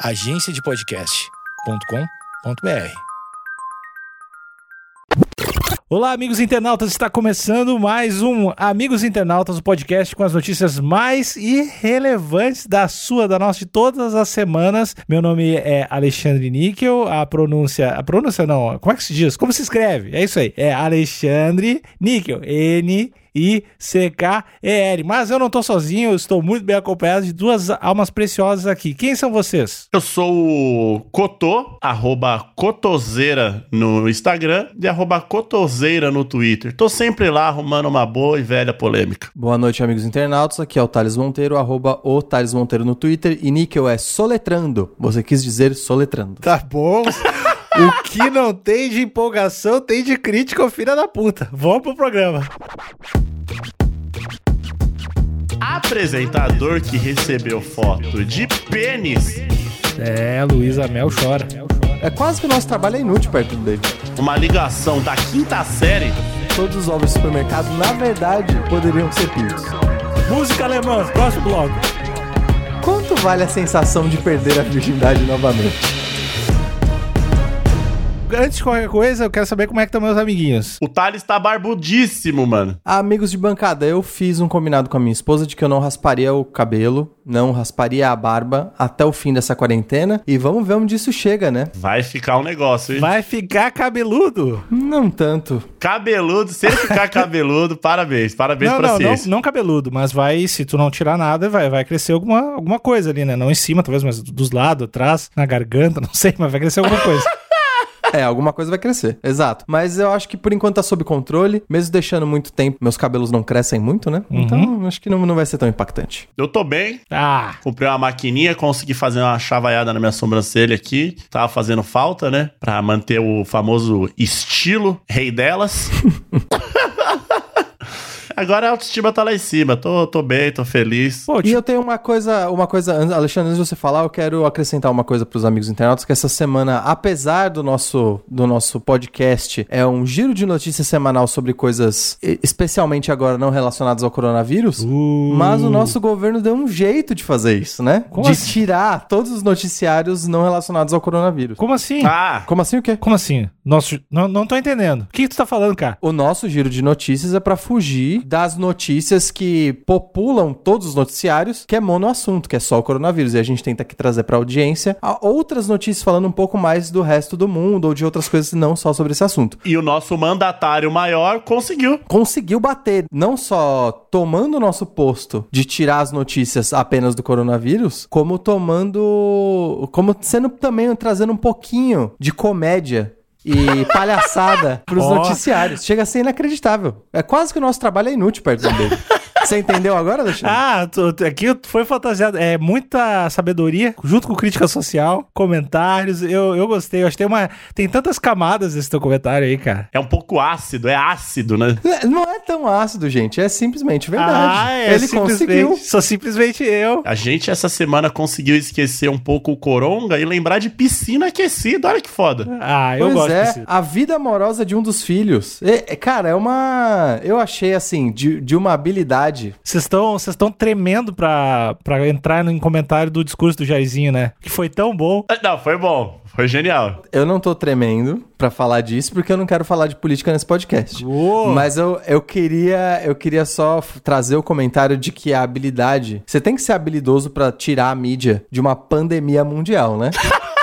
agenciadepodcast.com.br. Olá, amigos internautas, está começando mais um Amigos Internautas, o podcast com as notícias mais irrelevantes da sua, da nossa, de todas as semanas. Meu nome é Alexandre Níquel, a pronúncia, a pronúncia não, como é que se diz? Como se escreve? É isso aí, é Alexandre Níquel, N I-C-K-E-R. Mas eu não tô sozinho, eu estou muito bem acompanhado de duas almas preciosas aqui. Quem são vocês? Eu sou o Cotô, arroba Cotoseira no Instagram e arroba Cotoseira no Twitter. Tô sempre lá arrumando uma boa e velha polêmica. Boa noite, amigos internautas. Aqui é o Thales Monteiro, arroba o Thales Monteiro no Twitter. E níquel é soletrando. Você quis dizer soletrando. Tá bom. O que não tem de empolgação tem de crítica, filha da puta. Vamos pro programa. Apresentador que recebeu foto de pênis. É, Luísa Mel chora. É quase que o nosso trabalho é inútil perto dele. Uma ligação da quinta série. Todos os ovos do supermercado, na verdade, poderiam ser pintos. Música alemã, próximo bloco. Quanto vale a sensação de perder a virgindade novamente? Antes de qualquer coisa, eu quero saber como é que estão meus amiguinhos. O Thales tá barbudíssimo, mano. Amigos de bancada, eu fiz um combinado com a minha esposa de que eu não rasparia o cabelo, não rasparia a barba até o fim dessa quarentena. E vamos ver onde isso chega, né? Vai ficar um negócio, hein? Vai ficar cabeludo? Não tanto. Cabeludo, se ele ficar cabeludo, parabéns. Parabéns não, pra não, não, ciência. não cabeludo, mas vai, se tu não tirar nada, vai, vai crescer alguma, alguma coisa ali, né? Não em cima, talvez, mas dos lados, atrás, na garganta, não sei, mas vai crescer alguma coisa. É, alguma coisa vai crescer. Exato. Mas eu acho que por enquanto tá sob controle. Mesmo deixando muito tempo, meus cabelos não crescem muito, né? Então acho que não, não vai ser tão impactante. Eu tô bem. Ah, Comprei uma maquininha, consegui fazer uma chavaiada na minha sobrancelha aqui. Tava fazendo falta, né? Pra manter o famoso estilo rei delas. Agora a autoestima tá lá em cima. Tô, tô bem, tô feliz. pô, E eu tenho uma coisa, uma coisa, Alexandre, antes de você falar, eu quero acrescentar uma coisa pros amigos internautas, que essa semana, apesar do nosso, do nosso podcast, é um giro de notícias semanal sobre coisas, especialmente agora não relacionadas ao coronavírus, Uh. mas o nosso governo deu um jeito de fazer isso, né? Como de assim? tirar todos os noticiários não relacionados ao coronavírus. como assim? Ah, Como assim o quê? Como assim? Nossa, não, não tô entendendo. O que, que tu tá falando, cara? O nosso giro de notícias é pra fugir das notícias que populam todos os noticiários, que é monoassunto, que é só o coronavírus. E a gente tenta aqui trazer audiência a outras notícias falando um pouco mais do resto do mundo ou de outras coisas não só sobre esse assunto. e o nosso mandatário maior conseguiu. Conseguiu bater não só tomando o nosso posto de tirar as notícias apenas do coronavírus, como tomando. como sendo também trazendo um pouquinho de comédia. E palhaçada pros Ó. noticiários. Chega a ser inacreditável. É quase que o nosso trabalho é inútil perto dele. Você entendeu agora, Alexandre? Ah, tu- aqui foi fantasiado. É muita sabedoria, junto com crítica social, comentários. Eu, eu gostei. Eu acho que tem, uma, tem tantas camadas nesse teu comentário aí, cara. É um pouco ácido, é ácido, né? Não é tão ácido, gente. É simplesmente verdade. Ah, é Ele simplesmente- conseguiu. Sou simplesmente eu. A gente essa semana conseguiu esquecer um pouco o coronga e lembrar de piscina aquecida. Olha que foda. Ah, eu pois gosto é, a vida amorosa de um dos filhos. É, é, cara, é uma. Eu achei assim, de, de uma habilidade. Vocês estão vocês estão tremendo pra, pra entrar no em comentário do discurso do Jairzinho, né? Que foi tão bom. Ah, Não, foi bom. Foi genial. Eu não tô tremendo pra falar disso, porque eu não quero falar de política nesse podcast. Uou. Mas eu, eu queria eu queria só trazer o comentário de que a habilidade. Você tem que ser habilidoso pra tirar a mídia de uma pandemia mundial, né?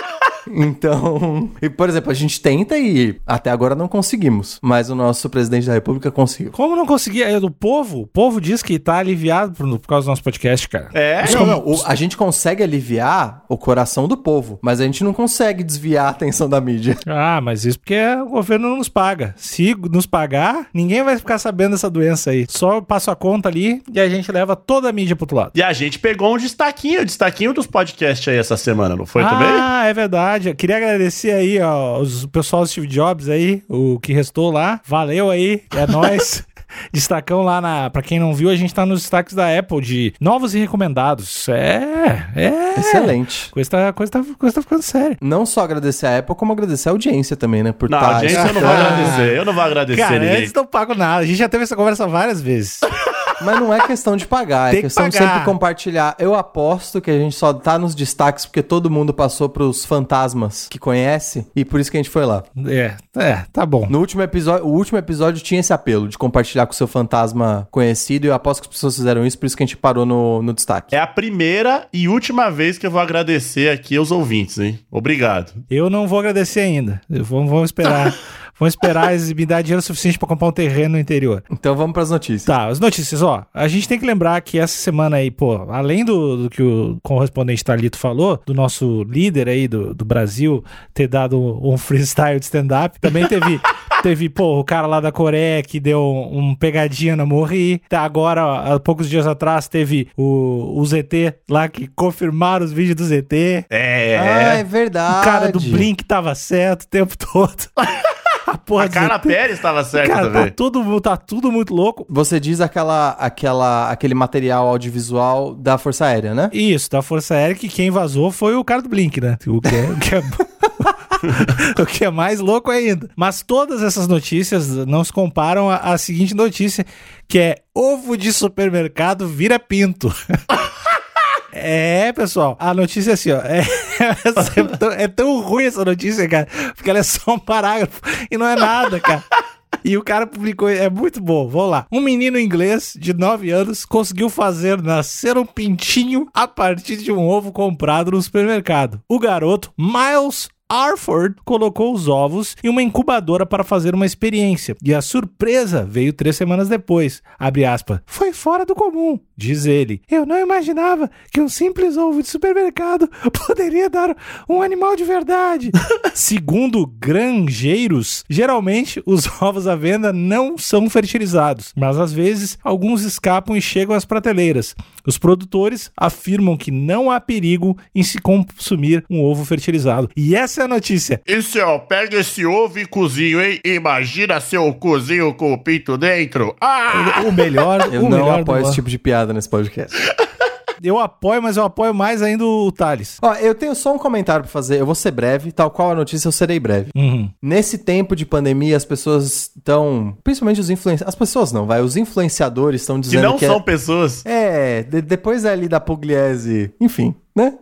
Então, e, por exemplo, a gente tenta e até agora não conseguimos, mas o nosso presidente da república conseguiu. Como não conseguia? É do povo? O povo diz que tá aliviado por, por causa do nosso podcast, cara. É, Não, não, o- a gente consegue aliviar o coração do povo, mas a gente não consegue desviar a atenção da mídia. Ah, mas isso porque o governo não nos paga. Se nos pagar, ninguém vai ficar sabendo dessa doença aí. Só eu passo a conta ali e a gente leva toda a mídia pro outro lado. E a gente pegou um destaquinho, o destaquinho dos podcasts aí essa semana, não foi também? Ah, é verdade. Eu queria agradecer aí, ó, os o pessoal do Steve Jobs aí, o que restou lá. Valeu aí, é nóis. Destacão lá na. Pra quem não viu, a gente tá nos destaques da Apple de novos e recomendados. É, é. Excelente. Coisa tá, coisa, tá, coisa tá ficando séria. Não só agradecer a Apple, como agradecer a audiência também, né? Por Não, tá audiência eu não vou agradecer. Eu não vou agradecer Cara, ninguém. eles não pagam nada. A gente já teve essa conversa várias vezes. Mas não é questão de pagar, Tem é que questão de pagar. sempre compartilhar. Eu aposto que a gente só tá nos destaques porque todo mundo passou pros fantasmas que conhece e por isso que a gente foi lá. É, é, tá bom. No último episódio, o último episódio tinha esse apelo de compartilhar com o seu fantasma conhecido e eu aposto que as pessoas fizeram isso, por isso que a gente parou no, no destaque. É a primeira e última vez que eu vou agradecer aqui aos ouvintes, hein? Obrigado. Eu não vou agradecer ainda. Eu vou- Vamos esperar. Vamos esperar eles me dar dinheiro suficiente pra comprar um terreno no interior. Então vamos pras notícias. Tá, as notícias, ó. A gente tem que lembrar que essa semana aí, pô, além do, do que o correspondente Talito falou, do nosso líder aí do, do Brasil ter dado um freestyle de stand-up, também teve. Teve, pô, o cara lá da Coreia que deu um pegadinha na Morri. Tá, agora, ó, há poucos dias atrás, teve o, o ZT lá que confirmaram os vídeos do ZT. É. Ah, é verdade. O cara do Blink tava certo o tempo todo. A porra a Carla ZT. Pérez estava certa Cara, tá também. tudo, tá tudo muito louco. Você diz aquela, aquela, aquele material audiovisual da Força Aérea, né? Isso, da Força Aérea, que quem vazou foi o cara do Blink, né? O que é, o que é- o que é mais louco ainda. Mas todas essas notícias não se comparam à, à seguinte notícia, que é ovo de supermercado vira pinto. É, pessoal, a notícia é assim, ó. É, é tão, é tão ruim essa notícia, cara, porque ela é só um parágrafo e não é nada, cara. E o cara publicou, é muito bom. Vamos lá. Um menino inglês de 9 anos conseguiu fazer nascer um pintinho a partir de um ovo comprado no supermercado. O garoto, Miles Arford colocou os ovos em uma incubadora para fazer uma experiência. E a surpresa veio três semanas depois. Aspas. Foi fora do comum, diz ele. Eu não imaginava que um simples ovo de supermercado poderia dar um animal de verdade. Segundo granjeiros, geralmente os ovos à venda não são fertilizados, mas às vezes alguns escapam e chegam às prateleiras. Os produtores afirmam que não há perigo em se consumir um ovo fertilizado. E essa é a notícia. Isso, ó, pega esse ovo e cozinho, hein? Imagina se eu cozinho com o pinto dentro. Ah! O melhor, Eu o não melhor do apoio esse tipo de piada nesse podcast. Eu apoio, mas eu apoio mais ainda o Thales. Ó, eu tenho só um comentário pra fazer. Eu vou ser breve, tal qual a notícia, eu serei breve. Uhum. Nesse tempo de pandemia, as pessoas estão. Principalmente os influenciadores. As pessoas não, vai. Os influenciadores estão Que dizendo não que. são é... pessoas. É, de- depois ali da Pugliese. Enfim, né?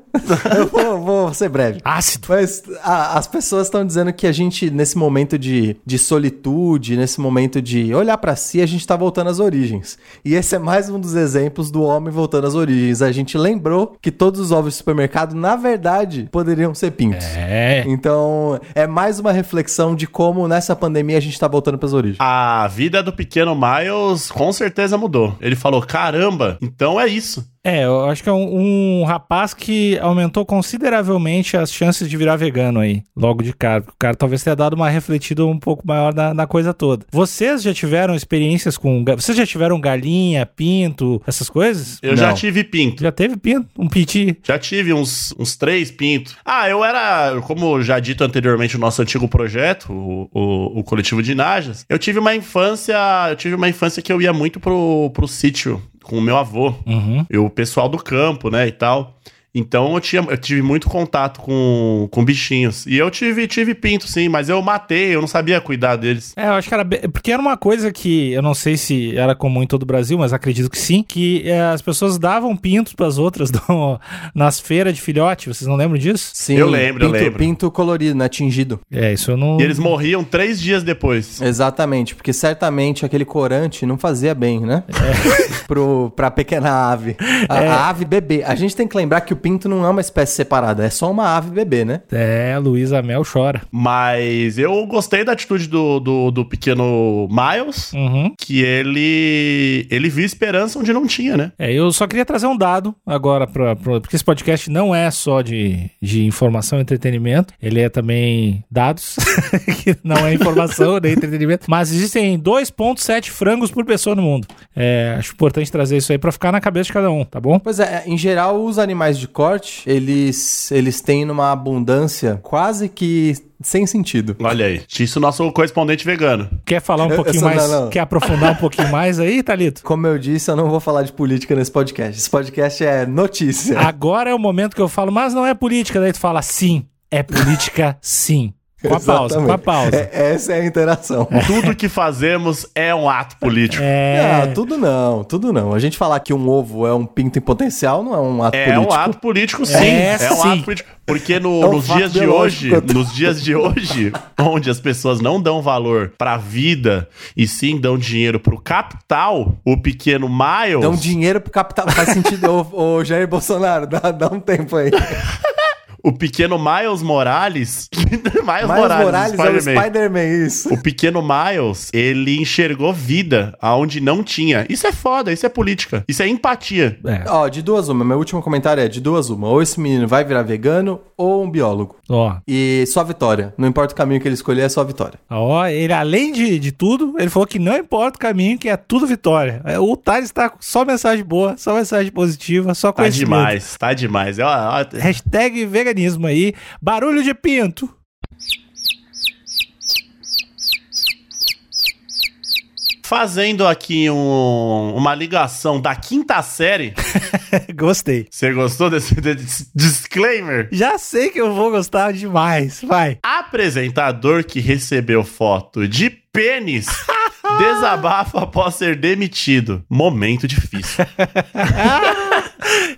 Eu vou, vou ser breve. Ácido. Mas a- as pessoas estão dizendo que a gente, nesse momento de, de solitude, nesse momento de olhar pra si, a gente tá voltando às origens. E esse é mais um dos exemplos do homem voltando às origens. A gente lembrou que todos os ovos de supermercado, na verdade, poderiam ser pintos. É. Então, é mais uma reflexão de como nessa pandemia a gente tá voltando pras origens. A vida do pequeno Miles com certeza mudou. Ele falou: caramba, então é isso. É, eu acho que é um, um rapaz que aumentou consideravelmente as chances de virar vegano aí, logo de cara. O cara talvez tenha dado uma refletida um pouco maior na, na coisa toda. Vocês já tiveram experiências com. Vocês já tiveram galinha, pinto, essas coisas? Eu já Não. tive pinto. Já teve pinto? Um piti? Já tive uns, uns três pintos. Ah, eu era, como já dito anteriormente, o nosso antigo projeto, o, o, o coletivo de Najas. Eu tive uma infância. Eu tive uma infância que eu ia muito pro, pro sítio com o meu avô. Uhum. E o pessoal do campo, né, e tal. Então eu, tinha, eu tive muito contato com, com bichinhos. E eu tive, tive pinto, sim, mas eu matei, eu não sabia cuidar deles. É, eu acho que era. be- Porque era uma coisa que eu não sei se era comum em todo o Brasil, mas acredito que sim. Que é, as pessoas davam pintos pras outras no- nas feiras de filhote. Vocês não lembram disso? Sim, Eu lembro, eu pinto, lembro. Pinto colorido, né? Tingido. É, isso eu não. E eles morriam três dias depois. Exatamente, porque certamente aquele corante não fazia bem, né? Pro, pra pequena ave. A, a ave bebê. A gente tem que lembrar que o pinto não é uma espécie separada, é só uma ave bebê, né? É, Luísa Mel chora. Mas eu gostei da atitude do, do, do pequeno Miles, Uhum. que ele ele viu esperança onde não tinha, né? É, eu só queria trazer um dado agora, pra, pra- porque esse podcast não é só de, de informação e entretenimento, ele é também dados, que não é informação nem entretenimento, mas existem 2,7 frangos por pessoa no mundo. É, acho importante trazer isso aí pra ficar na cabeça de cada um, tá bom? Pois é, em geral, os animais de corte, eles, eles têm numa abundância quase que sem sentido. Olha aí. Isso o nosso correspondente vegano. Quer falar um Eu- eu pouquinho sou- mais, não, não. quer aprofundar um pouquinho mais aí, Thalito? Como eu disse, eu não vou falar de política nesse podcast. Esse podcast é notícia. Agora é o momento que eu falo, mas não é política, daí tu fala sim, é política sim. Com a pausa, com a pausa. É, essa é a interação. Tudo que fazemos é um ato político. É. Ah, tudo não, tudo não. A gente falar que um ovo é um pinto em potencial não é um ato É, político. um ato político, sim. É, É, um sim. ato político. Porque no- É um nos dias de hoje, nos dias de hoje, onde as pessoas não dão valor pra vida e sim dão dinheiro pro capital, o pequeno Miles. Um dinheiro pro capital. Faz sentido, ô, ô Jair Bolsonaro, dá, dá um tempo aí. O pequeno Miles Morales. Miles, Miles Morales, Morales é o Spider-Man. Isso. O pequeno Miles, ele enxergou vida aonde não tinha. Isso é foda, isso é política. Isso é empatia. É. Ó, de duas uma. Meu último comentário é de duas uma. Ou esse menino vai virar vegano ou um biólogo. Ó, E só vitória. Não importa o caminho que ele escolher, é só vitória. ó, ele além de, de tudo, ele falou que não importa o caminho, que é tudo vitória. É, O Thales tá com só mensagem boa, só mensagem positiva, só Tá conhecimento. demais, tá demais. Ó, ó, Hashtag veganismo aí. Barulho de pinto. Fazendo aqui um- uma ligação da quinta série. Gostei. Você gostou desse, desse disclaimer? Já sei que eu vou gostar demais. Vai. Apresentador que recebeu foto de pênis desabafa após ser demitido. Momento difícil.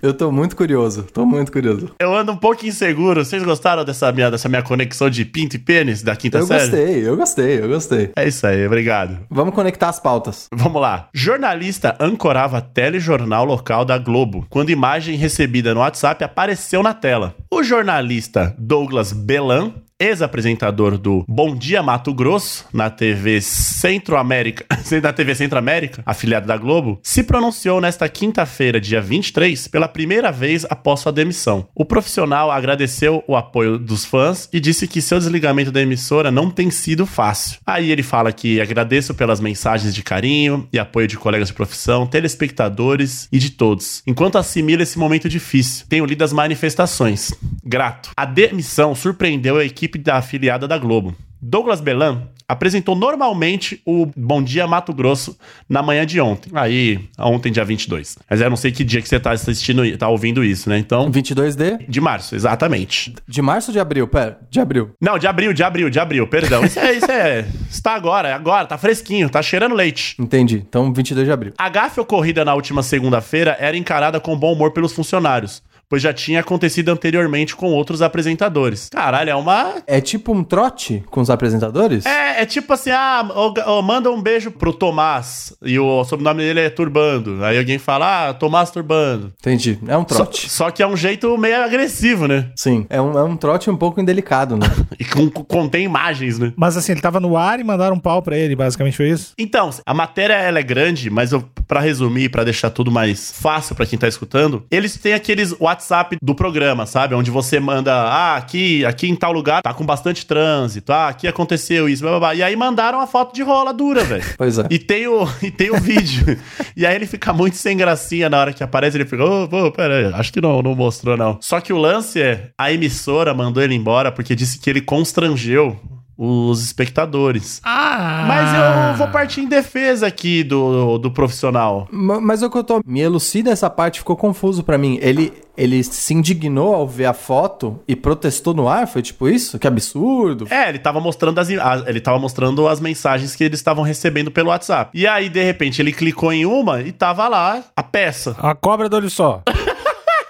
Eu tô muito curioso. Tô muito curioso. Eu ando um pouco inseguro. Vocês gostaram dessa minha, dessa minha conexão de pinto e pênis da quinta Eu série? gostei, eu gostei, eu gostei. É isso aí, obrigado. Vamos conectar as pautas. Vamos lá. Jornalista ancorava telejornal local da Globo quando imagem recebida no WhatsApp apareceu na tela. O jornalista Douglas Belan, ex-apresentador do Bom Dia Mato Grosso, na TV Centro-América, na TV Centro-América, afiliada da Globo, se pronunciou nesta quinta-feira, dia 23, pela primeira vez após sua demissão. O profissional agradeceu o apoio dos fãs e disse que seu desligamento da emissora não tem sido fácil. Aí ele fala que agradeço pelas mensagens de carinho e apoio de colegas de profissão, telespectadores e de todos. Enquanto assimila esse momento difícil, tenho lido as manifestações. Grato. A demissão surpreendeu a equipe da afiliada da Globo. Douglas Belan apresentou normalmente o Bom Dia Mato Grosso na manhã de ontem. Aí, ontem, dia 22. Mas eu não sei que dia que você tá assistindo, tá ouvindo isso, né? Então, 22 de? de março, exatamente. De março ou de abril? Pera, de abril. Não, de abril, de abril, de abril, perdão. Isso é, isso é. Está agora, é agora, tá fresquinho, tá cheirando leite. Entendi. Então, 22 de abril. A gafe ocorrida na última segunda-feira era encarada com bom humor pelos funcionários, pois já tinha acontecido anteriormente com outros apresentadores. Caralho, é uma. É tipo um trote com os apresentadores? É, é tipo assim, ah, ga- ô, manda um beijo pro Tomás, e o sobrenome dele é Turbando. Aí alguém fala, ah, Tomás Turbando. Entendi. É um Só, trote. só que é um jeito meio agressivo, né? Sim. É um, é um trote um pouco indelicado, né? E com- com- contém imagens, né? Mas assim, ele tava no ar e mandaram um pau pra ele, basicamente foi isso? Então, a matéria ela é grande, mas eu, pra resumir, pra deixar tudo mais fácil pra quem tá escutando, eles têm aqueles WhatsApp do programa, sabe? Onde você manda, ah, aqui, aqui em tal lugar tá com bastante trânsito, ah, aqui aconteceu isso, blá, blá, blá. E aí mandaram a foto de rola dura, velho. Pois é. E tem o, e tem o vídeo. e aí ele fica muito sem gracinha na hora que aparece. Ele fica, ô, pô, pera aí, acho que não, não mostrou, não. Só que o lance é, a emissora mandou ele embora porque disse que ele constrangeu os espectadores. Ah! Mas eu vou partir em defesa aqui do, do profissional. Ma- Mas o que eu tô. Me elucida essa parte, ficou confuso pra mim. Ele, ele se indignou ao ver a foto e protestou no ar? Foi tipo isso? Que absurdo. É, ele tava mostrando as, a- ele tava mostrando as mensagens que eles estavam recebendo pelo WhatsApp. E aí, de repente, ele clicou em uma e tava lá a peça. A cobra do olho só.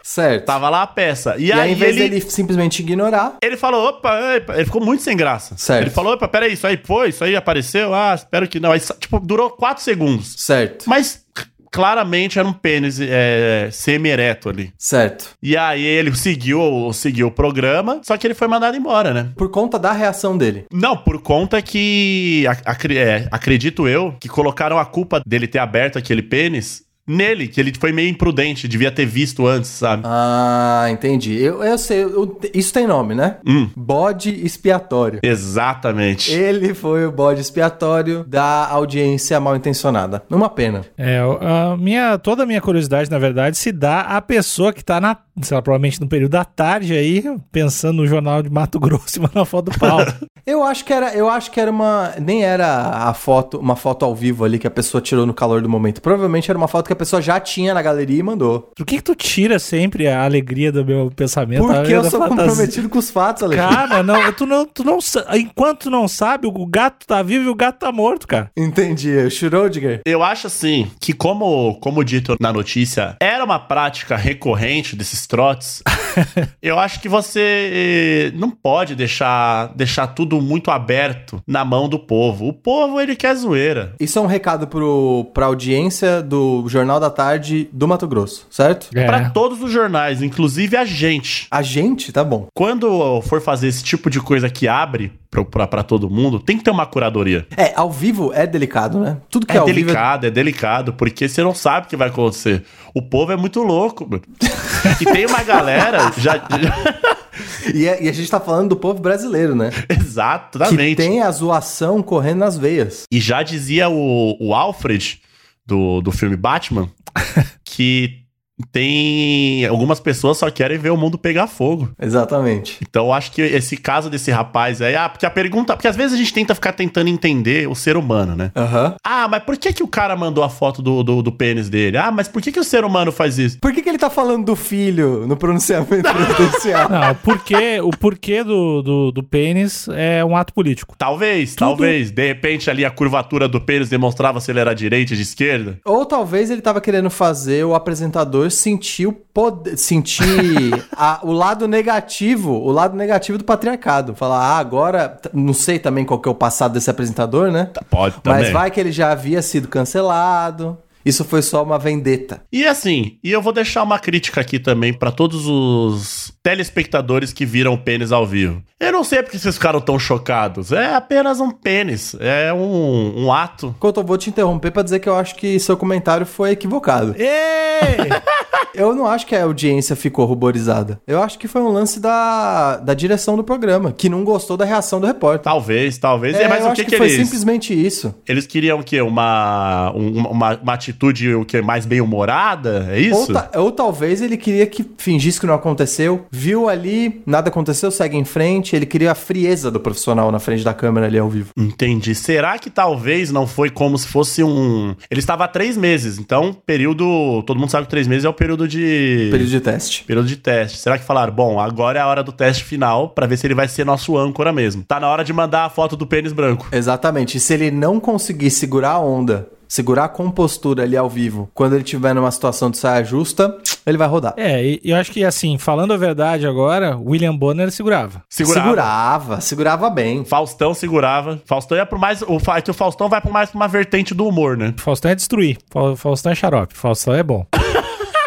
Certo. Tava lá a peça. E, E aí, aí, em vez ele, dele simplesmente ignorar. ele falou, opa, ele ficou muito sem graça. Certo. Ele falou, opa, peraí, isso aí foi, isso aí apareceu, ah, espero que não. Aí, tipo, durou quatro segundos. Certo. Mas claramente era um pênis é, semi-ereto ali. Certo. E aí ele seguiu, seguiu o programa, só que ele foi mandado embora, né? Por conta da reação dele. Não, por conta que ac- é, acredito eu que colocaram a culpa dele ter aberto aquele pênis nele, que ele foi meio imprudente, devia ter visto antes, sabe? Ah, entendi. Eu, eu sei. eu- isso tem nome, né? Hum. Bode expiatório. Exatamente. Ele foi o bode expiatório da audiência mal intencionada. Uma pena. É, a minha, toda a minha curiosidade, na verdade, se dá à pessoa que tá na, sei lá, provavelmente no período da tarde aí, pensando no jornal de Mato Grosso e mandando a foto do pau. Eu acho que era, eu acho que era uma, nem era a foto, uma foto ao vivo ali que a pessoa tirou no calor do momento. Provavelmente era uma foto que a pessoa já tinha na galeria e mandou. Por que, que tu tira sempre a alegria do meu pensamento? Porque eu sou fantasia? comprometido com os fatos, Alexandre. Cara, não, tu não, tu não, enquanto tu não sabe, o gato tá vivo e o gato tá morto, cara. Entendi. O Schrödinger. Eu acho assim que, como, como dito na notícia, era uma prática recorrente desses trotes. eu acho que você eh, não pode deixar, deixar tudo muito aberto na mão do povo. O povo, ele quer zoeira. Isso é um recado pro, pra audiência do Jornal da Tarde do Mato Grosso, certo? É. Pra todos os jornais, inclusive a gente. A gente, tá bom. Quando for fazer esse tipo de coisa que abre pra todo mundo, tem que ter uma curadoria. É, ao vivo é delicado, né? Tudo que é, É ao vivo delicado, é delicado, porque você não sabe o que vai acontecer. O povo é muito louco. mano. E tem uma galera já. E, é- e a gente tá falando do povo brasileiro, né? Que Exatamente. tem a zoação correndo nas veias. E já dizia o, o Alfred do, do filme Batman que tem. Algumas pessoas só querem ver o mundo pegar fogo. Exatamente. Então eu acho que esse caso desse rapaz aí. Ah, porque a pergunta. Porque às vezes a gente tenta ficar tentando entender o ser humano, né? Aham. Ah, mas por que, que o cara mandou a foto do, do, do pênis dele? Ah, mas por que, que o ser humano faz isso? Por que, que ele tá falando do filho no pronunciamento presidencial? Não, o porquê, o porquê do, do, do pênis é um ato político. Talvez, talvez. De repente ali a curvatura do pênis demonstrava se ele era direita ou de esquerda. Ou talvez ele tava querendo fazer o apresentador sentir o poder, sentir a- o lado negativo, o lado negativo do patriarcado. Falar, ah, agora, não sei também qual que é o passado desse apresentador, né? Pode também. Mas vai que ele já havia sido cancelado. Isso foi só uma vendetta. E assim, e eu vou deixar uma crítica aqui também pra todos os telespectadores que viram o pênis ao vivo. Eu não sei porque vocês ficaram tão chocados. É apenas um pênis. É um, um ato. Couto, eu vou te interromper pra dizer que eu acho que seu comentário foi equivocado. Eu não acho que a audiência ficou ruborizada. Eu acho que foi um lance da, da direção do programa, que não gostou da reação do repórter. Talvez, talvez. É, mas o acho que, que, que, foi eles. simplesmente isso. Eles queriam o quê? Uma, um- uma, uma atitude o quê? mais bem-humorada? É Ou, isso? ta- ou talvez ele queria que fingisse que não aconteceu, viu ali, nada aconteceu, segue em frente. Ele queria a frieza do profissional na frente da câmera ali ao vivo. Entendi. Será que talvez não foi como se fosse um. Ele estava há três meses, então, período. Todo mundo sabe que três meses é o período de. Período de teste. Período de teste. Será que falaram, bom, agora é a hora do teste final pra ver se ele vai ser nosso âncora mesmo. Tá na hora de mandar a foto do pênis branco. Exatamente. E se ele não conseguir segurar a onda, segurar a compostura ali ao vivo, quando ele tiver numa situação de saia justa, ele vai rodar. É, e eu acho que assim, falando a verdade agora, William Bonner segurava. Segurava. Segurava, segurava bem. Faustão segurava. Faustão ia pro mais. O, fa- é que o Faustão vai pro mais pra uma vertente do humor, né? Faustão é destruir. Fa- Faustão é xarope. Faustão é bom.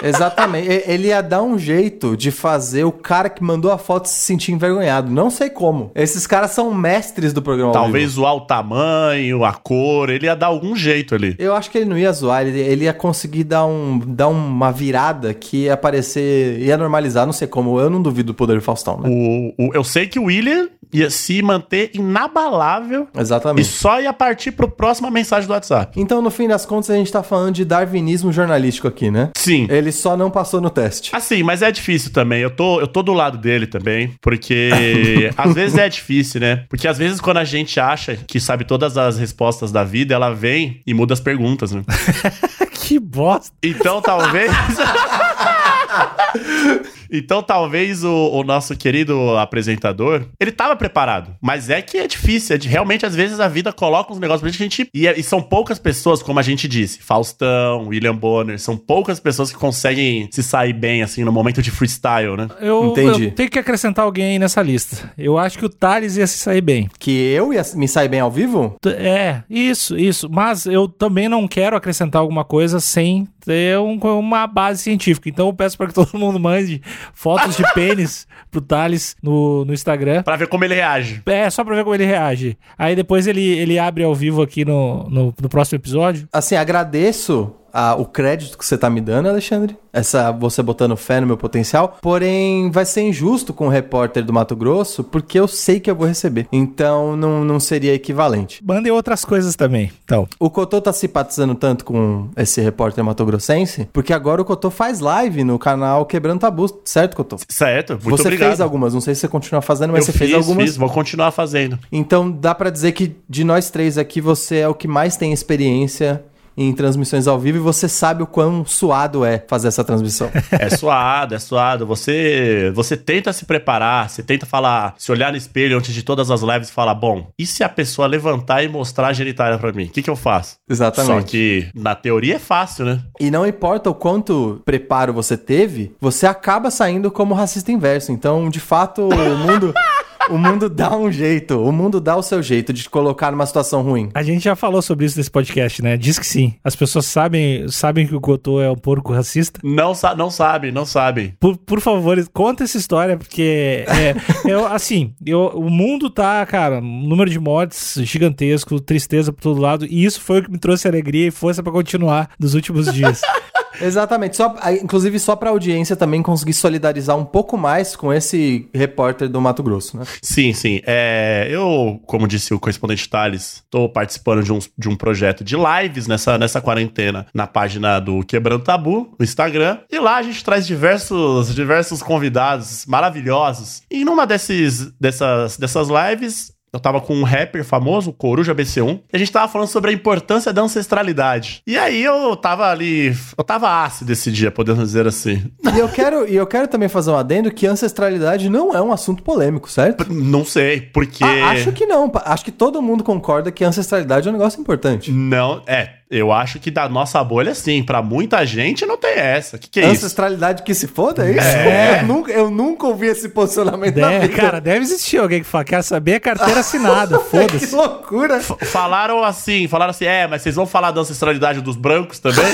Exatamente. E- Ele ia dar um jeito de fazer o cara que mandou a foto se sentir envergonhado. Não sei como. Esses caras são mestres do programa. Talvez zoar o tamanho, a cor, ele ia dar algum jeito ali. Eu acho que ele não ia zoar, ele, ele ia conseguir dar, um, dar uma virada que ia aparecer, ia normalizar, não sei como. Eu não duvido do poder do Faustão, né? O, o- eu sei que o William ia se manter inabalável e Exatamente. só ia partir pro próxima mensagem do WhatsApp. Então, no fim das contas, a gente tá falando de darwinismo jornalístico aqui, né? Sim. Ele só não passou no teste. Assim, mas é difícil também. Eu tô, eu tô do lado dele também, porque às vezes é difícil, né? Porque às vezes quando a gente acha que sabe todas as respostas da vida, ela vem e muda as perguntas, né? que bosta. Então talvez. Então talvez o, o nosso querido apresentador, ele tava preparado. Mas é que é difícil. É de- realmente, às vezes, a vida coloca uns negócios pra gente. E, é- e são poucas pessoas, como a gente disse. Faustão, William Bonner. São poucas pessoas que conseguem se sair bem, assim, no momento de freestyle, né? Eu, Entendi. eu tenho que acrescentar alguém aí nessa lista. Eu acho que o Thales ia se sair bem. Que eu ia me sair bem ao vivo? T- É, isso, isso. Mas eu também não quero acrescentar alguma coisa sem ter um- uma base científica. Então eu peço para que todo mundo mande fotos de pênis pro Thales no, no Instagram. Pra ver como ele reage. É, só pra ver como ele reage. Aí depois ele, ele abre ao vivo aqui no, no, no próximo episódio. Assim, agradeço a- o crédito que você tá me dando, Alexandre. Essa você botando fé no meu potencial. Porém, vai ser injusto com o repórter do Mato Grosso, porque eu sei que eu vou receber. Então, não, não seria equivalente. Mandem outras coisas também. Então, O Cotô tá simpatizando tanto com esse repórter matogrossense, porque agora o Cotô faz live no canal Quebrando Tabus, certo, Cotô? Certo, muito você obrigado. fez algumas, não sei se você continua fazendo, mas Eu você fiz, fez algumas. fiz, vou continuar fazendo. Então dá pra dizer que de nós três aqui você é o que mais tem experiência em transmissões ao vivo e você sabe o quão suado é fazer essa transmissão. É suado, é suado. Você, você tenta se preparar, você tenta falar, se olhar no espelho antes de todas as lives e falar, bom, e se a pessoa levantar e mostrar a genitália pra mim? O que, que eu faço? Exatamente. Só que na teoria é fácil, né? E não importa o quanto preparo você teve, você acaba saindo como racista inverso. Então, de fato, o mundo. O mundo dá um jeito, o mundo dá o seu jeito de te colocar numa situação ruim. A gente já falou sobre isso nesse podcast, né? Diz que sim. As pessoas sabem, sabem que o Cotô é um porco racista. Não, sa não sabe, não sabe. Por, por favor, conta essa história, porque é, eu, assim, eu, o mundo tá, cara, um número de mortes gigantesco, tristeza por todo lado, e isso foi o que me trouxe alegria e força pra continuar nos últimos dias. Exatamente. Só, inclusive, só pra audiência também conseguir solidarizar um pouco mais com esse repórter do Mato Grosso, né? Sim, sim. É, eu, como disse o correspondente Thales, tô participando de um, de um projeto de lives nessa, nessa quarentena na página do Quebrando Tabu, no Instagram. E lá a gente traz diversos, diversos convidados maravilhosos. E numa desses, dessas, dessas lives, eu tava com um rapper famoso, Coruja BC1, e a gente tava falando sobre a importância da ancestralidade. E aí eu tava ali, eu tava ácido esse dia, podemos dizer assim. E eu quero, e eu quero também fazer um adendo que ancestralidade não é um assunto polêmico, certo? Não sei, porque... Ah, acho que não, acho que todo mundo concorda que ancestralidade é um negócio importante. Não, é, eu acho que da nossa bolha, sim. Pra muita gente não tem essa. O que, que é Ancestralidade isso? que se foda, é isso? É. Eu, nunca, eu nunca ouvi esse posicionamento deve, Cara, deve existir alguém que fala, quer saber a carteira assinada, foda-se. que loucura. F falaram assim, falaram assim, é, mas vocês vão falar da ancestralidade dos brancos também?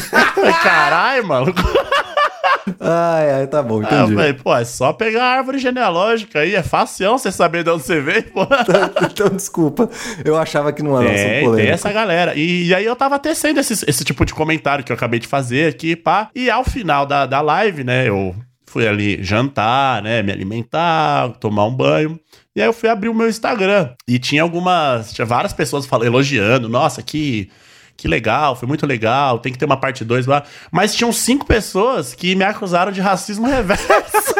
Caralho, maluco. Ai, ai, tá bom, entendi. Ah, véio, pô, é só pegar a árvore genealógica aí, é fácil você saber de onde você veio, pô. Então, então, desculpa, eu achava que não era é, polêmico. Tem essa galera. E, e, aí eu tava tecendo esse, esse tipo de comentário que eu acabei de fazer aqui, pá. E ao final da, da live, né, eu fui ali jantar, né, me alimentar, tomar um banho. E aí eu fui abrir o meu Instagram. E tinha algumas, tinha várias pessoas falando, elogiando, nossa, que que legal, foi muito legal, tem que ter uma parte 2 lá. Mas tinham cinco pessoas que me acusaram de racismo reverso.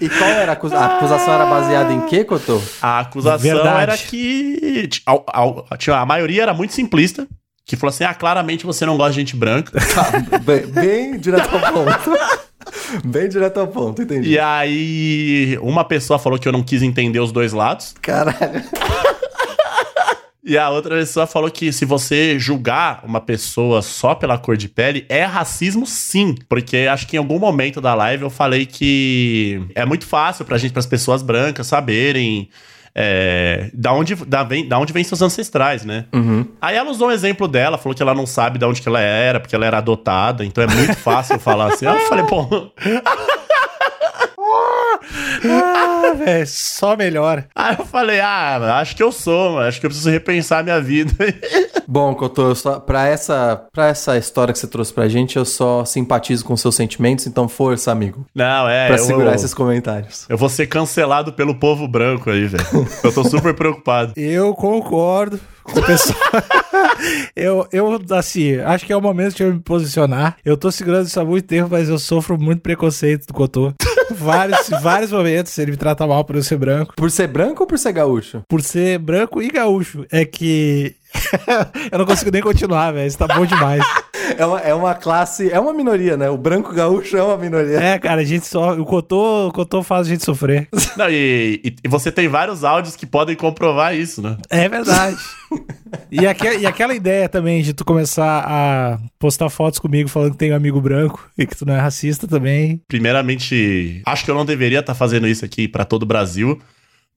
E qual era a, acusa a acusação? Era baseada em quê, Cotô? A acusação Verdade. era que a, a, a maioria era muito simplista, que falou assim: ah, claramente você não gosta de gente branca. Tá, bem, bem direto ao ponto. Bem direto ao ponto, entendi. E aí, uma pessoa falou que eu não quis entender os dois lados. Caralho. E a outra pessoa falou que se você julgar uma pessoa só pela cor de pele, é racismo sim. Porque acho que em algum momento da live eu falei que é muito fácil pra gente, para as pessoas brancas, saberem é, da, onde, da, vem, da onde vem seus ancestrais, né? Uhum. Aí ela usou um exemplo dela, falou que ela não sabe de onde que ela era, porque ela era adotada, então é muito fácil falar assim. Eu falei, pô. velho, só melhor. Aí eu falei, ah, acho que eu sou, mano. Acho que eu preciso repensar minha vida. Bom, Cotô, só, pra, essa, pra essa história que você trouxe pra gente, eu só simpatizo com seus sentimentos, então força, amigo. Não, é. Pra eu, segurar esses comentários. Eu vou ser cancelado pelo povo branco aí, velho. eu tô super preocupado. Eu concordo com o pessoal. eu, eu, assim, acho que é o momento de eu me posicionar. Eu tô segurando isso há muito tempo, mas eu sofro muito preconceito do Cotô. Vários, vários momentos ele me trata mal por eu ser branco. Por ser branco ou por ser gaúcho? Por ser branco e gaúcho. É que eu não consigo nem continuar, velho. Isso tá bom demais. É uma, é uma classe, é uma minoria, né? O branco gaúcho é uma minoria. É, cara, a gente só. O Cotô, o Cotô faz a gente sofrer. Não, e, e, e, você tem vários áudios que podem comprovar isso, né? É verdade. e, e aquela ideia também de tu começar a postar fotos comigo falando que tem um amigo branco e que tu não é racista também. Primeiramente, acho que eu não deveria estar tá fazendo isso aqui para todo o Brasil.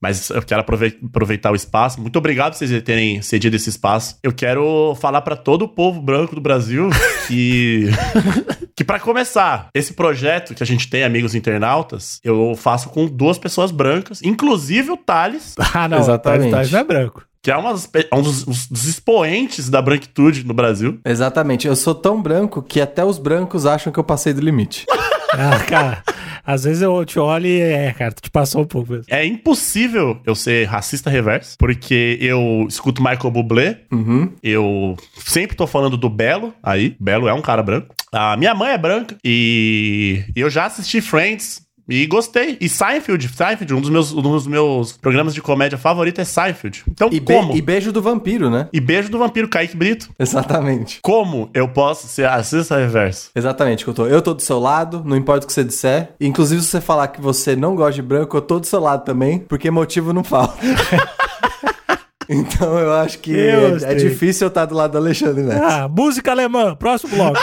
Mas eu quero aproveitar o espaço. Muito obrigado por vocês terem cedido esse espaço. Eu quero falar para todo o povo branco do Brasil que que para começar, esse projeto que a gente tem, amigos internautas, eu faço com duas pessoas brancas, inclusive o Thales. Ah, não, Exatamente. o Thales não é branco que é uma, um dos, dos, expoentes da branquitude no Brasil. Exatamente. Eu sou tão branco que até os brancos acham que eu passei do limite. ah, cara. Às vezes eu te olho e é, cara, tu te passou um pouco mesmo. É impossível eu ser racista reverso, porque eu escuto Michael Bublé, uhum. eu sempre tô falando do Belo aí. Belo é um cara branco. A minha mãe é branca e eu já assisti Friends E gostei. E Seinfeld, Seinfeld, um dos meus, um dos meus programas de comédia favorito é Seinfeld. Então, E, be- como? e beijo do vampiro, né? E beijo do vampiro Kaique Brito. Exatamente. Como eu posso ser racista reverso? Exatamente, que eu tô. Eu tô do seu lado, não importa o que você disser. Inclusive, se você falar que você não gosta de branco, eu tô do seu lado também, porque motivo não falta. então eu acho que Eu é, é difícil eu estar do lado do Alexandre Neto. Ah, música alemã, próximo bloco.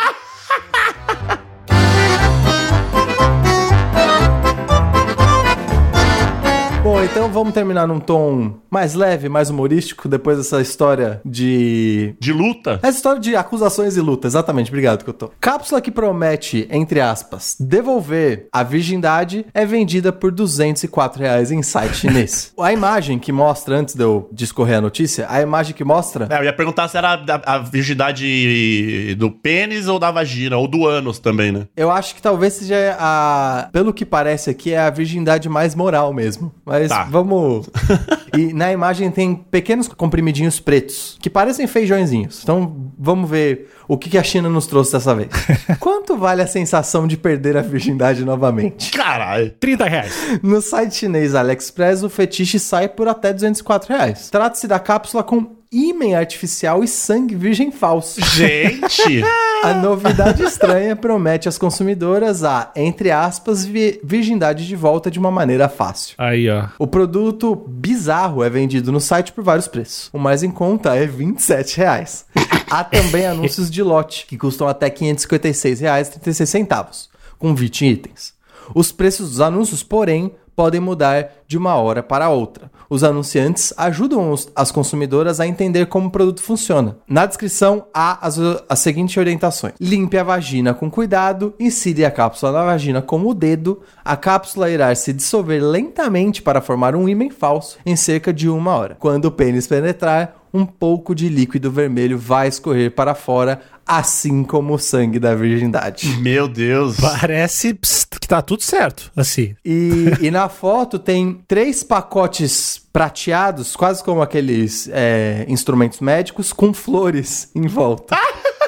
Bom, então vamos terminar num tom mais leve, mais humorístico, depois dessa história de De luta? Essa história de acusações e luta, exatamente, obrigado que eu tô. Cápsula que promete, entre aspas, devolver a virgindade é vendida por 204 reais em site chinês. a imagem que mostra, antes de eu discorrer a notícia, a imagem que mostra É, eu ia perguntar se era a, a virgindade do pênis ou da vagina, ou do ânus também, né? Eu acho que talvez seja a. Pelo que parece aqui, é a virgindade mais moral mesmo. Mas Tá. vamos. e na imagem tem pequenos comprimidinhos pretos, que parecem feijõezinhos. Então vamos ver o que que a China nos trouxe dessa vez. Quanto vale a sensação de perder a virgindade novamente? Caralho. 30 reais. No site chinês AliExpress, o fetiche sai por até 204 reais. Trata-se da cápsula com ímã artificial e sangue virgem falso. Gente! A novidade estranha promete às consumidoras a, entre aspas, vi- virgindade de volta de uma maneira fácil. Aí, ó. O produto bizarro é vendido no site por vários preços. O mais em conta é 27 reais. Há também anúncios de lote, que custam até R$ 556,36, com 20 itens. Os preços dos anúncios, porém, podem mudar de uma hora para outra. Os anunciantes ajudam os- as consumidoras a entender como o produto funciona. Na descrição há as, as seguintes orientações: limpe a vagina com cuidado, insire a cápsula na vagina com o dedo. A cápsula irá se dissolver lentamente para formar um ímã falso em cerca de uma hora. Quando o pênis penetrar, um pouco de líquido vermelho vai escorrer para fora, assim como o sangue da virgindade. Meu Deus. Parece pst, que tá tudo certo, assim. E, e na foto tem três pacotes prateados, quase como aqueles é, instrumentos médicos, com flores em volta.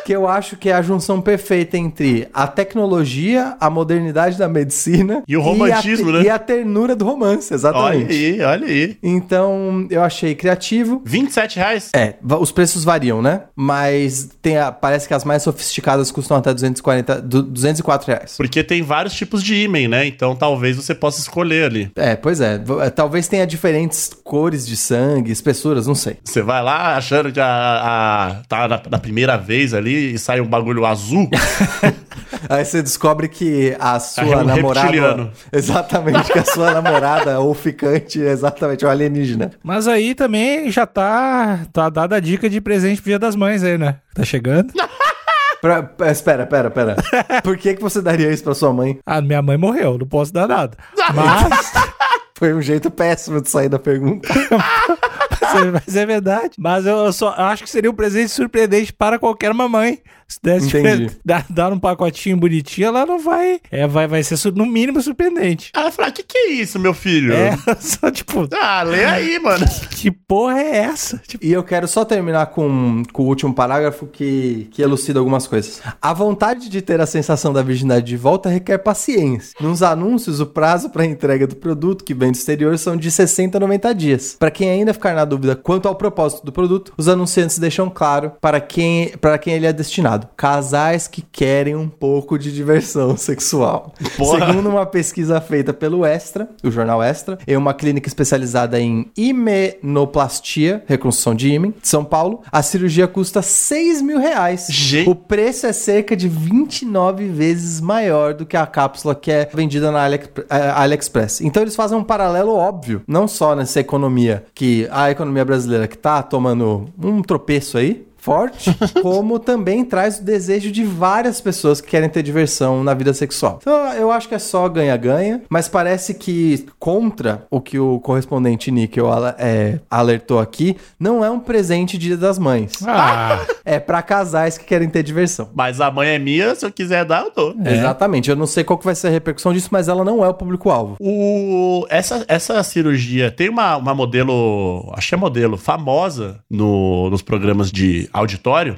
Que eu acho que é a junção perfeita entre a tecnologia, a modernidade da medicina E o romantismo, a, te- né? E a ternura do romance, Olha exatamente. aí, olha aí. Então, eu achei criativo. 27 reais? É, os preços variam, né? Mas tem a- parece que as mais sofisticadas custam até 240, du- 204 reais. Porque tem vários tipos de ímã, né? Então talvez você possa escolher ali. É, pois é. É, Talvez tenha diferentes cores de sangue, espessuras, não sei. Você vai lá achando que a, a- tá na, na primeira vez ali e sai um bagulho azul. Aí você descobre que a é sua um namorada. reptiliano. Exatamente, que a sua namorada ou ficante é exatamente um alienígena. Mas aí também já tá, tá dada a dica de presente pro Dia das Mães aí, né? Tá chegando. Pra- pra- espera, espera, espera. Por que, que você daria isso pra sua mãe? Ah, minha mãe morreu, não posso dar nada. Mas, Foi um jeito péssimo de sair da pergunta. mas é verdade. Mas eu, só eu acho que seria um presente surpreendente para qualquer mamãe. Se desse Entendi. dar, dar um pacotinho bonitinho, ela não vai. É, vai, vai ser no mínimo surpreendente. Ela fala: que que é isso, meu filho? É, só tipo, Ah, lê aí, mano. que porra é essa? Tipo, E eu quero só terminar com, com o último parágrafo que, que elucida algumas coisas. A vontade de ter a sensação da virgindade de volta requer paciência. Nos anúncios, o prazo para entrega do produto que vem do exterior são de 60 a 90 dias. Para quem ainda ficar na dúvida quanto ao propósito do produto, os anunciantes deixam claro para quem, para quem ele é destinado. Casais que querem um pouco de diversão sexual. Porra. Segundo uma pesquisa feita pelo Extra, o jornal Extra, em uma clínica especializada em imenoplastia, reconstrução de ímã, de São Paulo, a cirurgia custa 6 mil reais. Gente. O preço é cerca de 29 vezes maior do que a cápsula que é vendida na eh, AliExpress. Então eles fazem um paralelo óbvio, não só nessa economia, que a economia brasileira que tá tomando um tropeço aí, forte, como também traz o desejo de várias pessoas que querem ter diversão na vida sexual. Então eu acho que é só ganha-ganha, mas parece que contra o que o correspondente Níquel ala- é, alertou aqui, não é um presente de Dia das Mães. ah, É pra casais que querem ter diversão. Mas a mãe é minha, se eu quiser dar, eu dou. Exatamente. Eu não sei qual que vai ser a repercussão disso, mas ela não é o público-alvo. O, essa, essa cirurgia tem uma, uma modelo, acho que é modelo, famosa no, nos programas de auditório.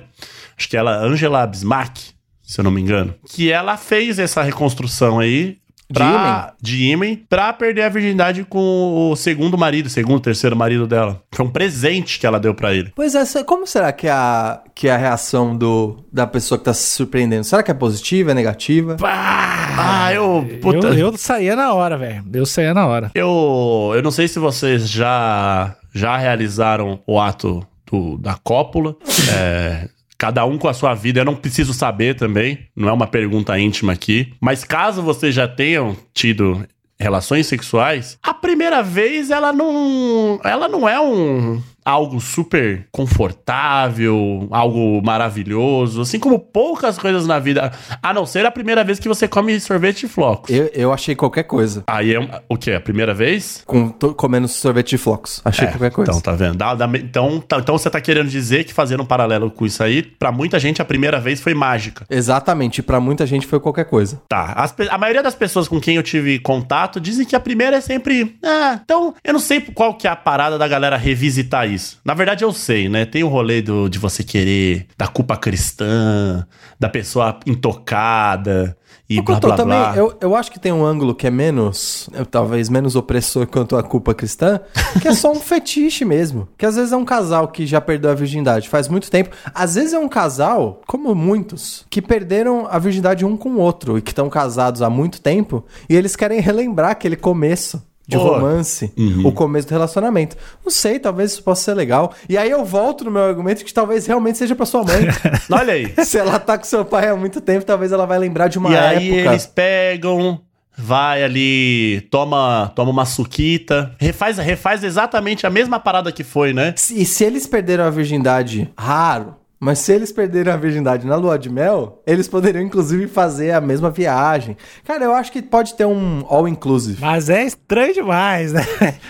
Acho que ela, Angela Bismarck, se eu não me engano. Que ela fez essa reconstrução aí pra, de ímen pra perder a virgindade com o segundo marido, segundo, terceiro marido dela. Foi um presente que ela deu pra ele. Pois é, como será que é a, que é a reação do, da pessoa que tá se surpreendendo? Será que é positiva, é negativa? Ah, eu. Puta, Eu, eu saía na hora, velho. Eu saía na hora. Eu, eu não sei se vocês já, já realizaram o ato do- da cópula. É, cada um com a sua vida. Eu não preciso saber também. Não é uma pergunta íntima aqui. Mas caso vocês já tenham tido relações sexuais, a primeira vez ela não, ela não é um algo super confortável, algo maravilhoso, assim como poucas coisas na vida, a não ser a primeira vez que você come sorvete de flocos. Eu, eu achei qualquer coisa. Aí é o quê? A primeira vez? Com, tô comendo sorvete de flocos. Achei É, qualquer coisa. Então, tá vendo? Então, tá- então você tá querendo dizer que fazendo um paralelo com isso aí, pra muita gente a primeira vez foi mágica. Exatamente, pra muita gente foi qualquer coisa. Tá. As a maioria das pessoas com quem eu tive contato dizem que a primeira é sempre. Ah, então, eu não sei qual que é a parada da galera revisitar isso. Na verdade, eu sei, né? Tem o rolê do, de você querer da culpa cristã, da pessoa intocada e Ô, blá blá também, blá. Eu, eu acho que tem um ângulo que é menos, eh, talvez menos opressor quanto a culpa cristã, que é só um fetiche mesmo. Que às vezes é um casal que já perdeu a virgindade faz muito tempo. Às vezes é um casal, como muitos, que perderam a virgindade um com o outro e que estão casados há muito tempo e eles querem relembrar aquele começo. De Pô. romance, o começo do relacionamento. Não sei, talvez isso possa ser legal. E aí eu volto no meu argumento que talvez realmente seja pra sua mãe. Olha aí. Se ela tá com seu pai há muito tempo, talvez ela vai lembrar de uma e aí época. eles pegam, vai ali, toma, toma uma suquita, refaz, refaz exatamente a mesma parada que foi, né? E se eles perderam a virgindade, raro. Mas se eles perderam a virgindade na lua de mel, eles poderiam inclusive fazer a mesma viagem. Cara, eu acho que pode ter um all inclusive. Mas é estranho demais, né?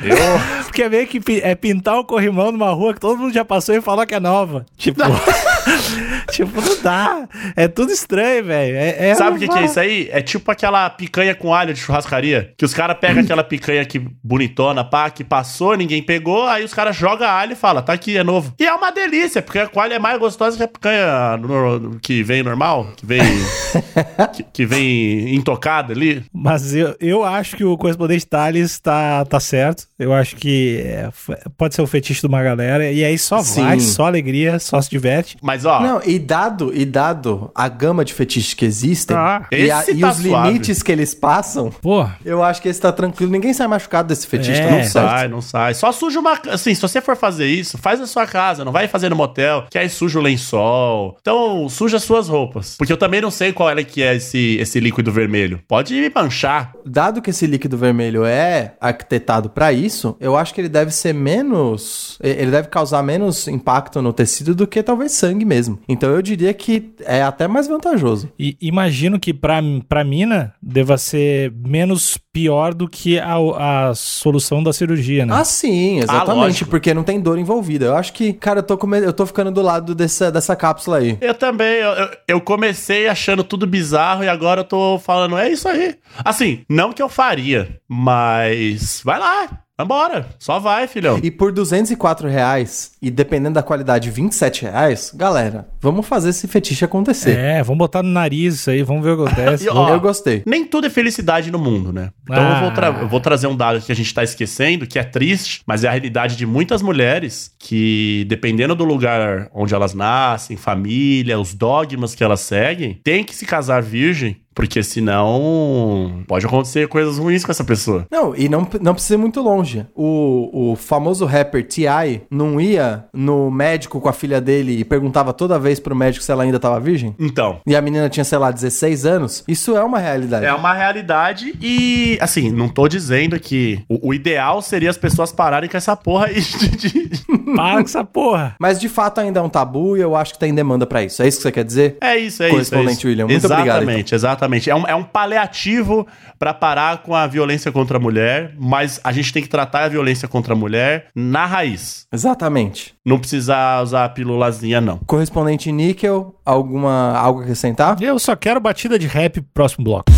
Porque é meio que é pintar um corrimão numa rua que todo mundo já passou e falou que é nova. Tipo, tipo não dá. É tudo estranho, velho. É, é Sabe o que, que é isso aí? É tipo aquela picanha com alho de churrascaria. Que os caras pegam aquela picanha que bonitona, pá, que passou, ninguém pegou, aí os caras jogam alho e falam, tá aqui, é novo. E é uma delícia, porque a com alho é mais gostosa que a picanha no- que vem normal, que vem. que, que vem intocada ali. Mas eu, eu acho que o correspondente Thales tá, tá certo. Eu acho que é, pode ser o fetiche de uma galera. E aí só Sim. vai, só alegria, só se diverte. Mas ó. Não, e dado, e dado a gama de fetiches que existem Ah, e, a- e tá os suave. limites que eles passam, Pô, eu acho que esse tá tranquilo. Ninguém sai machucado desse fetiche, É. tá Não sai, não sai. Só suja uma. Assim, se você for fazer isso, faz na sua casa, não vai fazer no motel, que aí suja o lençol. Então, suja suas roupas. Porque eu também não sei qual é que é esse, esse líquido vermelho. Pode manchar. Dado que esse líquido vermelho é arquitetado pra isso, eu acho que ele deve ser menos. Ele deve causar menos impacto no tecido do que talvez sangue mesmo. Então eu diria que é até mais vantajoso. e imagino que pra, pra mina deva ser menos pior do que a, a solução da cirurgia, né? Ah, sim, exatamente, lógico. porque não tem dor envolvida. Eu acho que, cara, eu tô, come... eu tô ficando do lado dessa, dessa cápsula aí. Eu também, eu, eu- eu comecei achando tudo bizarro e agora eu tô falando, é isso aí. Assim, não que eu faria, mas vai lá, vambora, só vai, filhão. E por 204 reais, e dependendo da qualidade, 27 reais, galera, vamos fazer esse fetiche acontecer. É, vamos botar no nariz isso aí, vamos ver o que acontece. E, ó, Eu gostei. Nem tudo é felicidade no mundo, né? Então eu, vou tra- Ah. eu vou trazer um dado que a gente tá esquecendo, que é triste, mas é a realidade de muitas mulheres que, dependendo do lugar onde elas nascem, família, os dogmas que elas seguem, tem que se casar virgem, porque senão pode acontecer coisas ruins com essa pessoa. Não, e não, não precisa ir muito longe. O, o famoso rapper T.I. não ia no médico com a filha dele e perguntava toda vez pro médico se ela ainda tava virgem? Então, E a menina tinha, sei lá, 16 anos? Isso é uma realidade. É uma realidade e, assim, não tô dizendo que o, o ideal seria as pessoas pararem com essa porra aí de- de, Para com essa porra. Mas de fato ainda é um tabu e eu acho que tem demanda pra isso. É isso que você quer dizer? É isso, é isso. É Correspondente isso. William, muito obrigado, Exatamente, exatamente. É um, é um paliativo pra parar com a violência contra a mulher, mas a gente tem que tratar a violência contra a mulher na raiz. Exatamente. Não precisar usar a pílulazinha, não. Correspondente Níquel, alguma algo a acrescentar? Eu só quero batida de rap pro próximo bloco.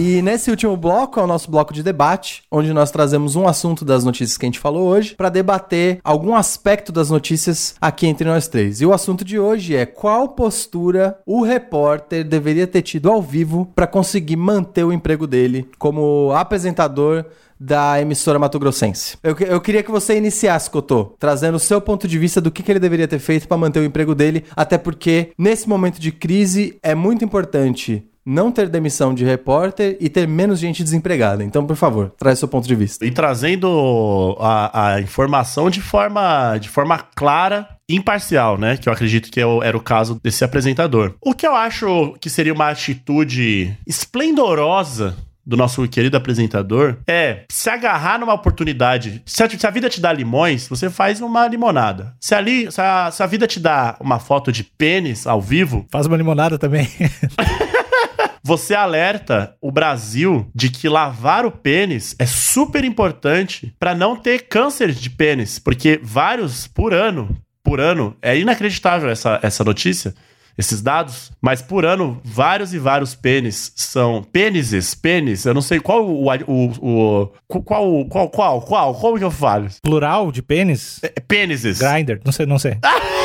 E nesse último bloco é o nosso bloco de debate, onde nós trazemos um assunto das notícias que a gente falou hoje para debater algum aspecto das notícias aqui entre nós três. E o assunto de hoje é qual postura o repórter deveria ter tido ao vivo para conseguir manter o emprego dele como apresentador da emissora Mato Grossense. Eu, eu queria que você iniciasse, Cotô, trazendo o seu ponto de vista do que, que ele deveria ter feito para manter o emprego dele, até porque nesse momento de crise é muito importante não ter demissão de repórter e ter menos gente desempregada. Então, por favor, traz seu ponto de vista. E trazendo a, a informação de forma, de forma clara imparcial, né? Que eu acredito que é era o caso desse apresentador. O que eu acho que seria uma atitude esplendorosa do nosso querido apresentador é se agarrar numa oportunidade. Se a, se a, vida te dá limões, você faz uma limonada. Se, ali, se a, se a vida te dá uma foto de pênis ao vivo. Faz uma limonada também. você alerta o Brasil de que lavar o pênis é super importante para não ter câncer de pênis, porque vários por ano, por ano, é inacreditável essa, essa notícia esses dados, mas por ano, vários e vários pênis são. Pênises, pênis, eu não sei qual o. o, o qual, qual, qual, qual, como que eu falo? Plural de pênis? É, pênises. Grinder, não sei, não sei.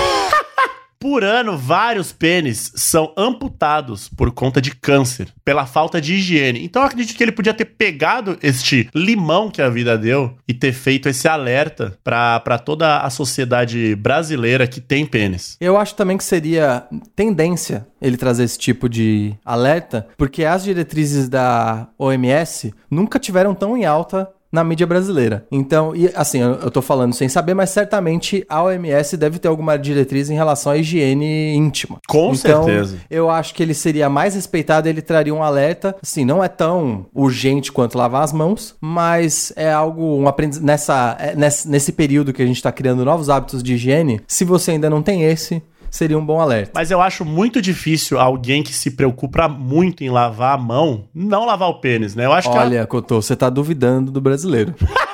Por ano, vários pênis são amputados por conta de câncer, pela falta de higiene. Então eu acredito que ele podia ter pegado este limão que a vida deu e ter feito esse alerta para toda a sociedade brasileira que tem pênis. Eu acho também que seria tendência ele trazer esse tipo de alerta, porque as diretrizes da OMS nunca tiveram tão em alta na mídia brasileira. Então, e assim, eu, eu tô falando sem saber, mas certamente a OMS deve ter alguma diretriz em relação à higiene íntima. Com então, certeza. Eu acho que ele seria mais respeitado, ele traria um alerta. Assim, não é tão urgente quanto lavar as mãos, mas é algo, um aprendiz nessa, é, nesse, nesse período que a gente está criando novos hábitos de higiene. Se você ainda não tem esse, seria um bom alerta. Mas eu acho muito difícil alguém que se preocupa muito em lavar a mão não lavar o pênis, né? Eu acho Olha, que. Cotô, você tá duvidando do brasileiro.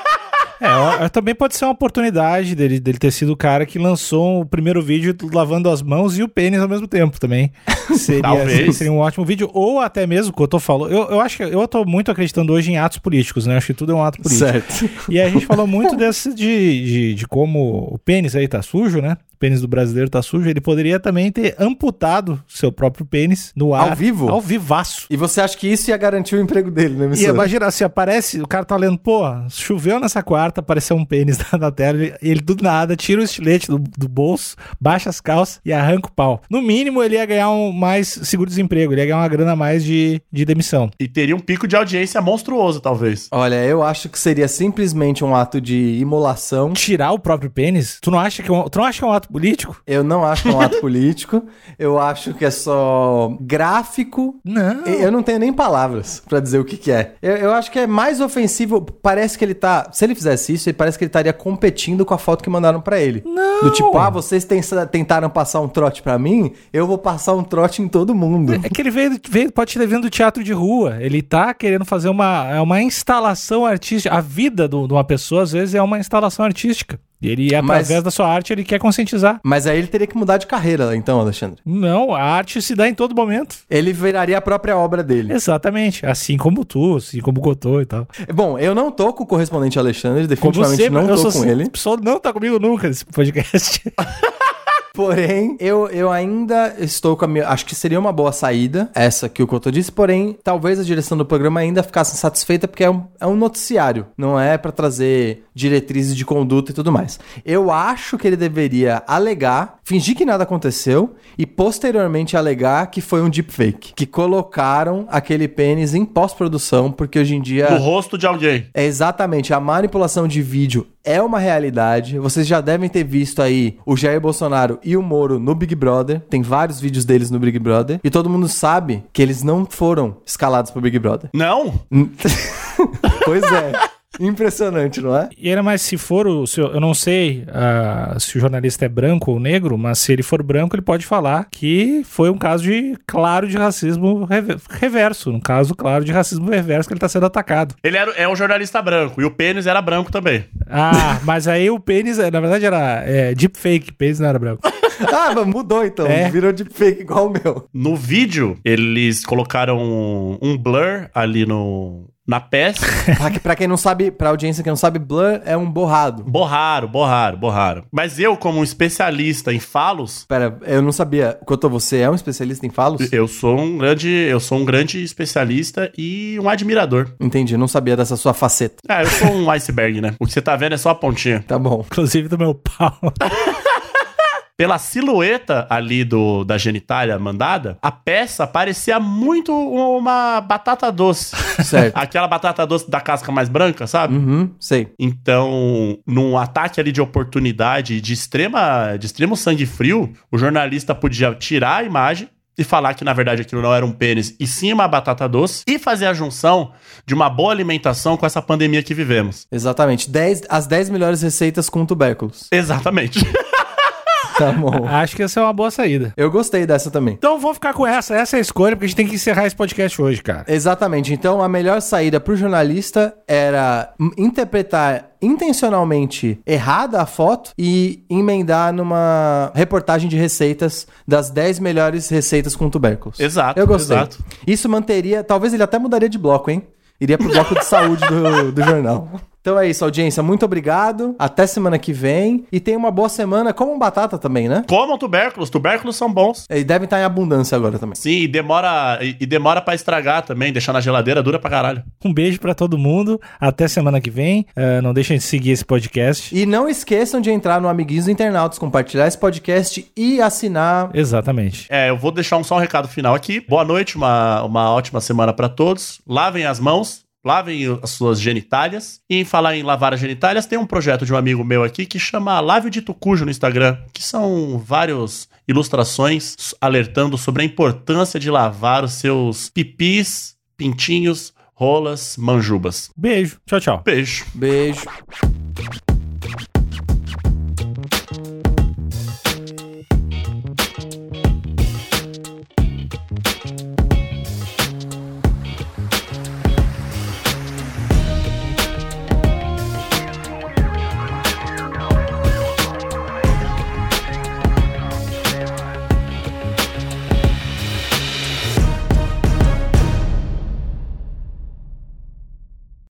É, também pode ser uma oportunidade dele, dele ter sido o cara que lançou o primeiro vídeo lavando as mãos e o pênis ao mesmo tempo também. Seria, Talvez. seria um ótimo vídeo. Ou até mesmo, o que eu tô falando. Eu, eu acho que eu tô muito acreditando hoje em atos políticos, né? Acho que tudo é um ato político. Certo. E a gente falou muito desse de, de, de como o pênis aí tá sujo, né? Pênis do brasileiro tá sujo, ele poderia também ter amputado seu próprio pênis no ar. Ao vivo? Ao vivaço. E você acha que isso ia garantir o emprego dele, né, E imagina, se aparece, o cara tá lendo, pô, choveu nessa quarta, apareceu um pênis na tela, ele, ele do nada tira o estilete do, do, bolso, baixa as calças e arranca o pau. No mínimo, ele ia ganhar um mais seguro-desemprego, ele ia ganhar uma grana a mais de, de demissão. E teria um pico de audiência monstruoso, talvez. Olha, eu acho que seria simplesmente um ato de imolação. Tirar o próprio pênis? Tu não acha que, é tu não acha que é um ato político? Eu não acho que é um ato político. Eu acho que é só gráfico. Não. Eu não tenho nem palavras para dizer o que, que é. Eu, eu, acho que é mais ofensivo. Parece que ele tá. Se ele fizesse isso, ele parece que ele estaria competindo com a foto que mandaram para ele. Não. Do tipo, ah, vocês tentaram passar um trote para mim, eu vou passar um trote em todo mundo. É que ele veio, veio pode ter vindo do teatro de rua. Ele tá querendo fazer uma, é uma instalação artística. A vida do, de uma pessoa, às vezes, é uma instalação artística. Ele, através mas, da sua arte, ele quer conscientizar. Mas aí ele teria que mudar de carreira, então, Alexandre. Não, a arte se dá em todo momento. Ele viraria a própria obra dele. Exatamente. Assim como tu, assim como o Cotô e tal. Bom, eu não tô com o correspondente Alexandre, definitivamente não tô com ele. A pessoa não tá comigo nunca nesse podcast. Porém, eu, eu ainda estou com a minha. Acho que seria uma boa saída, essa que o Couto disse. Porém, talvez a direção do programa ainda ficasse insatisfeita, porque é um, é um noticiário, não é para trazer diretrizes de conduta e tudo mais. Eu acho que ele deveria alegar, fingir que nada aconteceu e posteriormente alegar que foi um deepfake. Que colocaram aquele pênis em pós-produção, porque hoje em dia. No rosto de alguém. É exatamente. A manipulação de vídeo é uma realidade. Vocês já devem ter visto aí o Jair Bolsonaro e o Moro no Big Brother. Tem vários vídeos deles no Big Brother. E todo mundo sabe que eles não foram escalados pro Big Brother. Não? pois é. Impressionante, não é? E era mais se for o. Se eu, eu não sei uh, se o jornalista é branco ou negro, mas se ele for branco, ele pode falar que foi um caso de claro de racismo reverso. Um caso claro de racismo reverso que ele está sendo atacado. Ele era, é um jornalista branco e o pênis era branco também. Ah, mas aí o pênis, na verdade, era é, deepfake, pênis não era branco. Ah, mas mudou então. É. Virou de fake igual o meu. No vídeo, eles colocaram um, blur ali no, na peça. Pra, que- pra quem não sabe, pra audiência que não sabe, blur é um borrado. Borraram, borraram, borraram. Mas eu, como um especialista em falos, Pera, eu não sabia. Quanto você é um especialista em falos? eu sou um grande, eu sou um grande especialista e um admirador. Entendi, não sabia dessa sua faceta. É, eu sou um iceberg, né? O que você tá vendo é só a pontinha. Tá bom. Inclusive do meu pau. Pela silhueta ali do, da genitália mandada, a peça parecia muito uma batata doce. Certo. Aquela batata doce da casca mais branca, sabe? Uhum, sei. Então, num ataque ali de oportunidade de extrema, de extremo sangue frio, o jornalista podia tirar a imagem e falar que na verdade aquilo não era um pênis e sim uma batata doce e fazer a junção de uma boa alimentação com essa pandemia que vivemos. Exatamente. 10, as 10 melhores receitas com tubérculos. Exatamente. Tá bom. Acho que essa é uma boa saída. Eu gostei dessa também. Então vou ficar com essa. Essa é a escolha, porque a gente tem que encerrar esse podcast hoje, cara. Exatamente. Então, a melhor saída pro jornalista era interpretar intencionalmente errada a foto e emendar numa reportagem de receitas das 10 melhores receitas com tubérculos. Exato, Eu gostei. exato. Isso manteria, talvez ele até mudaria de bloco, hein? Iria pro bloco de saúde do, do jornal. Então é isso, audiência. Muito obrigado. Até semana que vem. E tenha uma boa semana. Comam batata também, né? Comam tubérculos, tubérculos são bons. E devem estar em abundância agora também. Sim, e demora, e, e demora para estragar também, deixar na geladeira dura pra caralho. Um beijo pra todo mundo. Até semana que vem. Eh, não deixem de seguir esse podcast. E não esqueçam de entrar no Amiguinhos do Internautas, compartilhar esse podcast e assinar. Exatamente. É, eu vou deixar um, só um recado final aqui. Boa noite, uma, uma ótima semana pra todos. Lavem as mãos, lavem as suas genitálias. E em falar em lavar as genitálias, tem um projeto de um amigo meu aqui que chama Lave de Tucujo no Instagram, que são vários ilustrações alertando sobre a importância de lavar os seus pipis, pintinhos, rolas, manjubas. Beijo. Tchau, tchau. Beijo. Beijo.